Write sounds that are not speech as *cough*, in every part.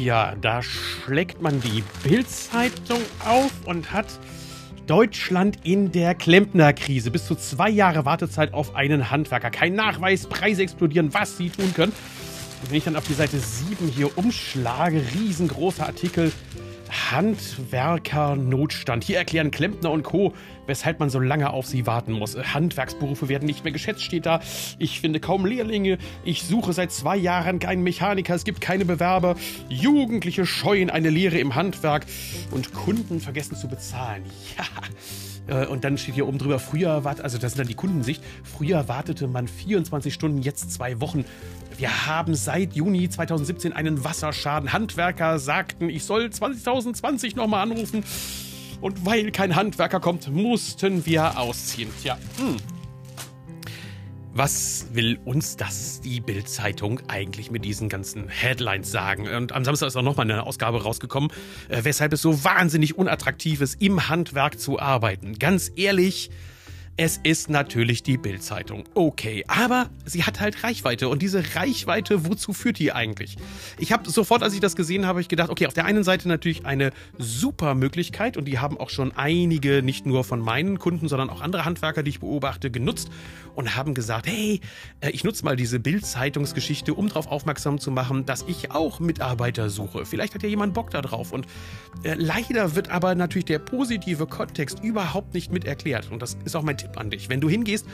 Tja, da schlägt man die Bildzeitung auf und hat Deutschland in der Klempnerkrise. Bis zu zwei Jahre Wartezeit auf einen Handwerker. Kein Nachweis, Preise explodieren, was sie tun können. Und wenn ich dann auf die Seite 7 hier umschlage, riesengroßer Artikel, Handwerker-Notstand. Hier erklären Klempner und Co., weshalb man so lange auf sie warten muss. Handwerksberufe werden nicht mehr geschätzt, steht da. Ich finde kaum Lehrlinge. Ich suche seit zwei Jahren keinen Mechaniker. Es gibt keine Bewerber. Jugendliche scheuen eine Lehre im Handwerk und Kunden vergessen zu bezahlen. *laughs* Ja. Äh, und dann steht hier oben drüber, früher war, also das ist dann die Kundensicht, früher wartete man 24 Stunden, jetzt zwei Wochen. Wir haben seit Juni 2017 einen Wasserschaden. Handwerker sagten, ich soll 2020 nochmal anrufen. Und weil kein Handwerker kommt, mussten wir ausziehen. Tja, hm. Was will uns das, die Bild-Zeitung, eigentlich mit diesen ganzen Headlines sagen? Und am Samstag ist auch nochmal eine Ausgabe rausgekommen, äh, weshalb es so wahnsinnig unattraktiv ist, im Handwerk zu arbeiten. Ganz ehrlich, es ist natürlich die Bild-Zeitung. Okay, aber sie hat halt Reichweite. Und diese Reichweite, wozu führt die eigentlich? Ich habe sofort, als ich das gesehen habe, ich gedacht, okay, auf der einen Seite natürlich eine super Möglichkeit und die haben auch schon einige, nicht nur von meinen Kunden, sondern auch andere Handwerker, die ich beobachte, genutzt und haben gesagt, hey, äh, ich nutze mal diese Bild-Zeitungsgeschichte, um darauf aufmerksam zu machen, dass ich auch Mitarbeiter suche. Vielleicht hat ja jemand Bock da drauf. Und äh, leider wird aber natürlich der positive Kontext überhaupt nicht mit erklärt. Und das ist auch mein Tipp an dich. Wenn du hingehst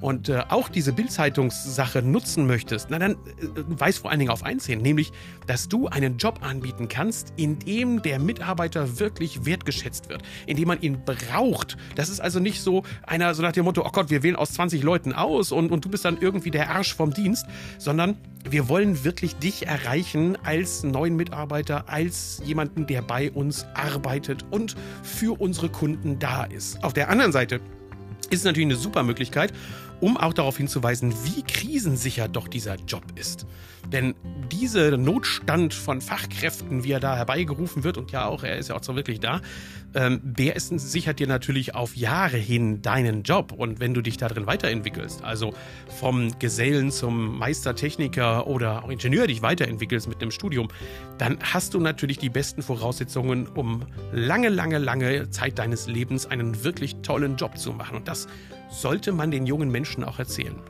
und äh, auch diese Bildzeitungssache nutzen möchtest, na dann äh, weiß vor allen Dingen auf eins hin, nämlich, dass du einen Job anbieten kannst, in dem der Mitarbeiter wirklich wertgeschätzt wird, in dem man ihn braucht. Das ist also nicht so einer so nach dem Motto, oh Gott, wir wählen aus 20 Leuten aus und, und du bist dann irgendwie der Arsch vom Dienst, sondern wir wollen wirklich dich erreichen als neuen Mitarbeiter, als jemanden, der bei uns arbeitet und für unsere Kunden da ist. Auf der anderen Seite ist natürlich eine super Möglichkeit, um auch darauf hinzuweisen, wie krisensicher doch dieser Job ist. Denn dieser Notstand von Fachkräften, wie er da herbeigerufen wird, und ja auch, er ist ja auch so wirklich da, ähm, der ist, sichert dir natürlich auf Jahre hin deinen Job. Und wenn du dich darin weiterentwickelst, also vom Gesellen zum Meistertechniker oder auch Ingenieur dich weiterentwickelst mit einem Studium, dann hast du natürlich die besten Voraussetzungen, um lange, lange, lange Zeit deines Lebens einen wirklich tollen Job zu machen. Und das sollte man den jungen Menschen auch erzählen.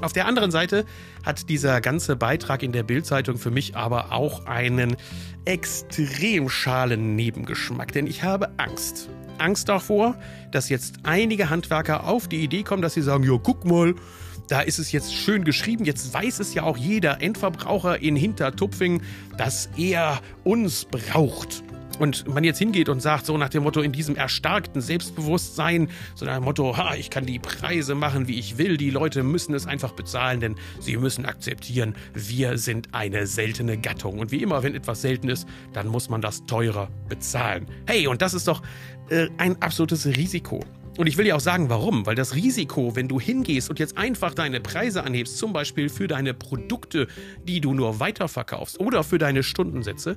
Auf der anderen Seite hat dieser ganze Beitrag in der Bildzeitung für mich aber auch einen extrem schalen Nebengeschmack, denn ich habe Angst. Angst davor, dass jetzt einige Handwerker auf die Idee kommen, dass sie sagen, ja, guck mal, da ist es jetzt schön geschrieben. Jetzt weiß es ja auch jeder Endverbraucher in Hintertupfing, dass er uns braucht und man jetzt hingeht und sagt, so nach dem Motto, in diesem erstarkten Selbstbewusstsein, so nach dem Motto, ha, ich kann die Preise machen, wie ich will, die Leute müssen es einfach bezahlen, denn sie müssen akzeptieren, wir sind eine seltene Gattung. Und wie immer, wenn etwas selten ist, dann muss man das teurer bezahlen. Hey, und das ist doch äh, ein absolutes Risiko. Und ich will dir auch sagen, warum. Weil das Risiko, wenn du hingehst und jetzt einfach deine Preise anhebst, zum Beispiel für deine Produkte, die du nur weiterverkaufst oder für deine Stundensätze,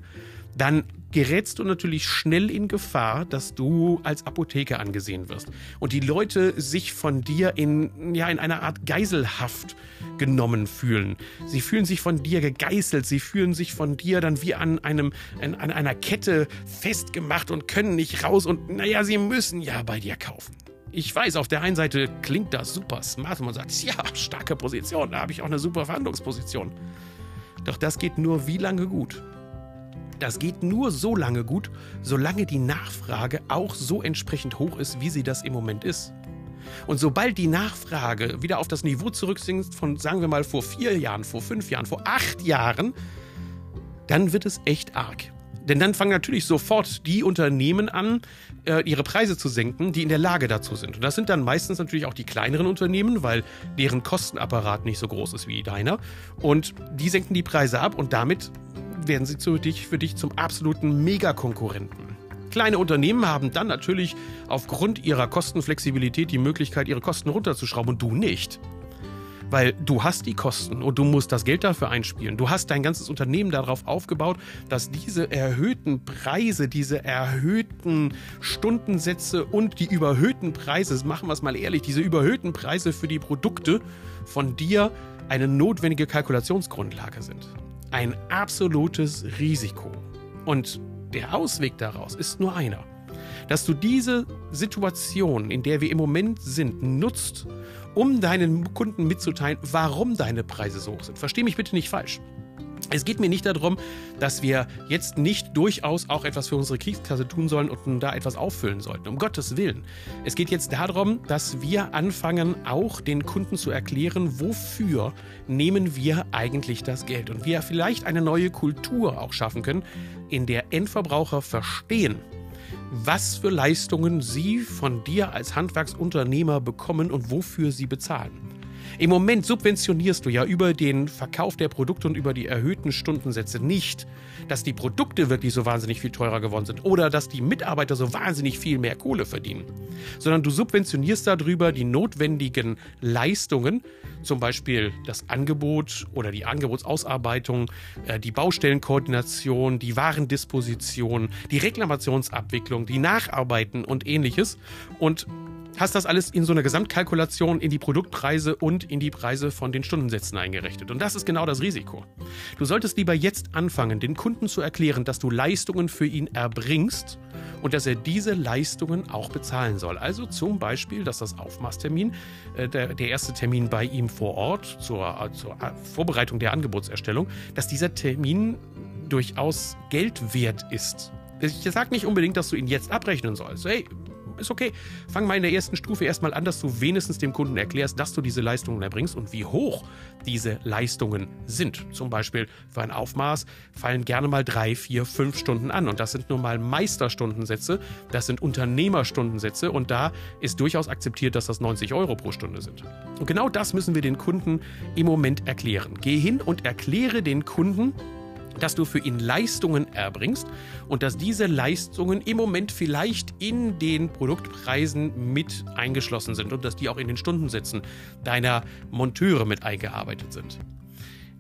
dann gerätst du natürlich schnell in Gefahr, dass du als Apotheker angesehen wirst und die Leute sich von dir in, ja, in einer Art Geiselhaft genommen fühlen. Sie fühlen sich von dir gegeißelt, sie fühlen sich von dir dann wie an, einem, an, an einer Kette festgemacht und können nicht raus und naja, sie müssen ja bei dir kaufen. Ich weiß, auf der einen Seite klingt das super smart und man sagt, ja, starke Position, da habe ich auch eine super Verhandlungsposition. Doch das geht nur wie lange gut. Das geht nur so lange gut, solange die Nachfrage auch so entsprechend hoch ist, wie sie das im Moment ist. Und sobald die Nachfrage wieder auf das Niveau zurücksinkt von, sagen wir mal, vor vier Jahren, vor fünf Jahren, vor acht Jahren, dann wird es echt arg. Denn dann fangen natürlich sofort die Unternehmen an, äh, ihre Preise zu senken, die in der Lage dazu sind. Und das sind dann meistens natürlich auch die kleineren Unternehmen, weil deren Kostenapparat nicht so groß ist wie deiner. Und die senken die Preise ab und damit werden sie für dich, für dich zum absoluten Megakonkurrenten. Kleine Unternehmen haben dann natürlich aufgrund ihrer Kostenflexibilität die Möglichkeit, ihre Kosten runterzuschrauben und du nicht. Weil du hast die Kosten und du musst das Geld dafür einspielen. Du hast dein ganzes Unternehmen darauf aufgebaut, dass diese erhöhten Preise, diese erhöhten Stundensätze und die überhöhten Preise, machen wir es mal ehrlich, diese überhöhten Preise für die Produkte von dir eine notwendige Kalkulationsgrundlage sind ein absolutes Risiko. Und der Ausweg daraus ist nur einer. Dass du diese Situation, in der wir im Moment sind, nutzt, um deinen Kunden mitzuteilen, warum deine Preise so hoch sind. Versteh mich bitte nicht falsch. Es geht mir nicht darum, dass wir jetzt nicht durchaus auch etwas für unsere Kriegskasse tun sollen und da etwas auffüllen sollten. Um Gottes Willen. Es geht jetzt darum, dass wir anfangen, auch den Kunden zu erklären, wofür nehmen wir eigentlich das Geld. Und wir vielleicht eine neue Kultur auch schaffen können, in der Endverbraucher verstehen, was für Leistungen sie von dir als Handwerksunternehmer bekommen und wofür sie bezahlen. Im Moment subventionierst du ja über den Verkauf der Produkte und über die erhöhten Stundensätze nicht, dass die Produkte wirklich so wahnsinnig viel teurer geworden sind oder dass die Mitarbeiter so wahnsinnig viel mehr Kohle verdienen, sondern du subventionierst darüber die notwendigen Leistungen, zum Beispiel das Angebot oder die Angebotsausarbeitung, äh, die Baustellenkoordination, die Warendisposition, die Reklamationsabwicklung, die Nacharbeiten und ähnliches. Und hast das alles in so einer Gesamtkalkulation in die Produktpreise und in die Preise von den Stundensätzen eingerechnet. Und das ist genau das Risiko. Du solltest lieber jetzt anfangen, den Kunden zu erklären, dass du Leistungen für ihn erbringst und dass er diese Leistungen auch bezahlen soll. Also zum Beispiel, dass das Aufmaßtermin, äh, der, der, erste Termin bei ihm vor Ort zur, zur äh, Vorbereitung der Angebotserstellung, dass dieser Termin durchaus Geld wert ist. Ich sage nicht unbedingt, dass du ihn jetzt abrechnen sollst. Hey, ist okay. Fang mal in der ersten Stufe erstmal an, dass du wenigstens dem Kunden erklärst, dass du diese Leistungen erbringst und wie hoch diese Leistungen sind. Zum Beispiel für ein Aufmaß fallen gerne mal drei, vier, fünf Stunden an. Und das sind nun mal Meisterstundensätze, das sind Unternehmerstundensätze und da ist durchaus akzeptiert, dass das 90 Euro pro Stunde sind. Und genau das müssen wir den Kunden im Moment erklären. Geh hin und erkläre den Kunden, dass du für ihn Leistungen erbringst und dass diese Leistungen im Moment vielleicht in den Produktpreisen mit eingeschlossen sind und dass die auch in den Stundensätzen deiner Monteure mit eingearbeitet sind.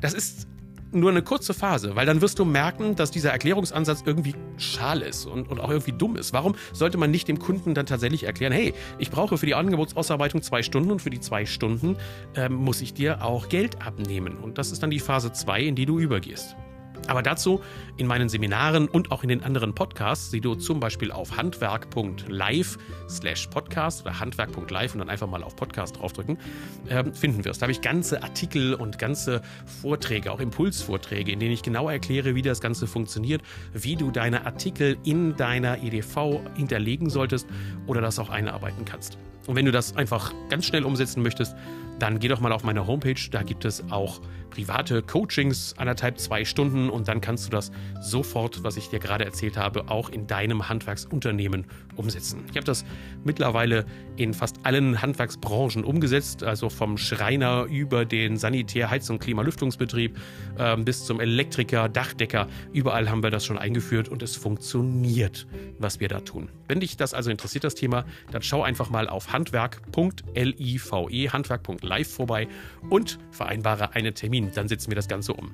Das ist nur eine kurze Phase, weil dann wirst du merken, dass dieser Erklärungsansatz irgendwie schal ist und, und auch irgendwie dumm ist. Warum sollte man nicht dem Kunden dann tatsächlich erklären, hey, ich brauche für die Angebotsausarbeitung zwei Stunden und für die zwei Stunden ähm, muss ich dir auch Geld abnehmen. Und das ist dann die Phase 2, in die du übergehst. Aber dazu in meinen Seminaren und auch in den anderen Podcasts, die du zum Beispiel auf handwerk.live slash podcast oder handwerk.live und dann einfach mal auf Podcast draufdrücken, äh, finden wirst. Da habe ich ganze Artikel und ganze Vorträge, auch Impulsvorträge, in denen ich genau erkläre, wie das Ganze funktioniert, wie du deine Artikel in deiner EDV hinterlegen solltest oder das auch einarbeiten kannst. Und wenn du das einfach ganz schnell umsetzen möchtest, dann geh doch mal auf meine Homepage. Da gibt es auch private Coachings, anderthalb, zwei Stunden und dann kannst du das sofort, was ich dir gerade erzählt habe, auch in deinem Handwerksunternehmen umsetzen. Ich habe das mittlerweile in fast allen Handwerksbranchen umgesetzt, also vom Schreiner über den Sanitär-, Heiz- und Klimalüftungsbetrieb äh, bis zum Elektriker, Dachdecker. Überall haben wir das schon eingeführt und es funktioniert, was wir da tun. Wenn dich das also interessiert, das Thema, dann schau einfach mal auf handwerk.live, handwerk.live vorbei und vereinbare einen Termin. Dann setzen wir das Ganze um.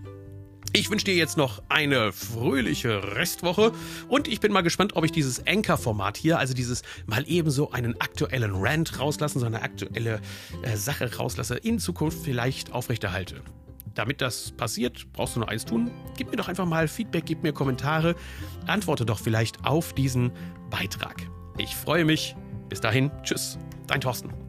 Ich wünsche dir jetzt noch eine fröhliche Restwoche und ich bin mal gespannt, ob ich dieses Anchor-Format hier, also dieses mal ebenso einen aktuellen Rant rauslassen, so eine aktuelle äh, Sache rauslasse, in Zukunft vielleicht aufrechterhalte. Damit das passiert, brauchst du nur eins tun. Gib mir doch einfach mal Feedback, gib mir Kommentare, antworte doch vielleicht auf diesen Beitrag. Ich freue mich. Bis dahin, tschüss, dein Thorsten.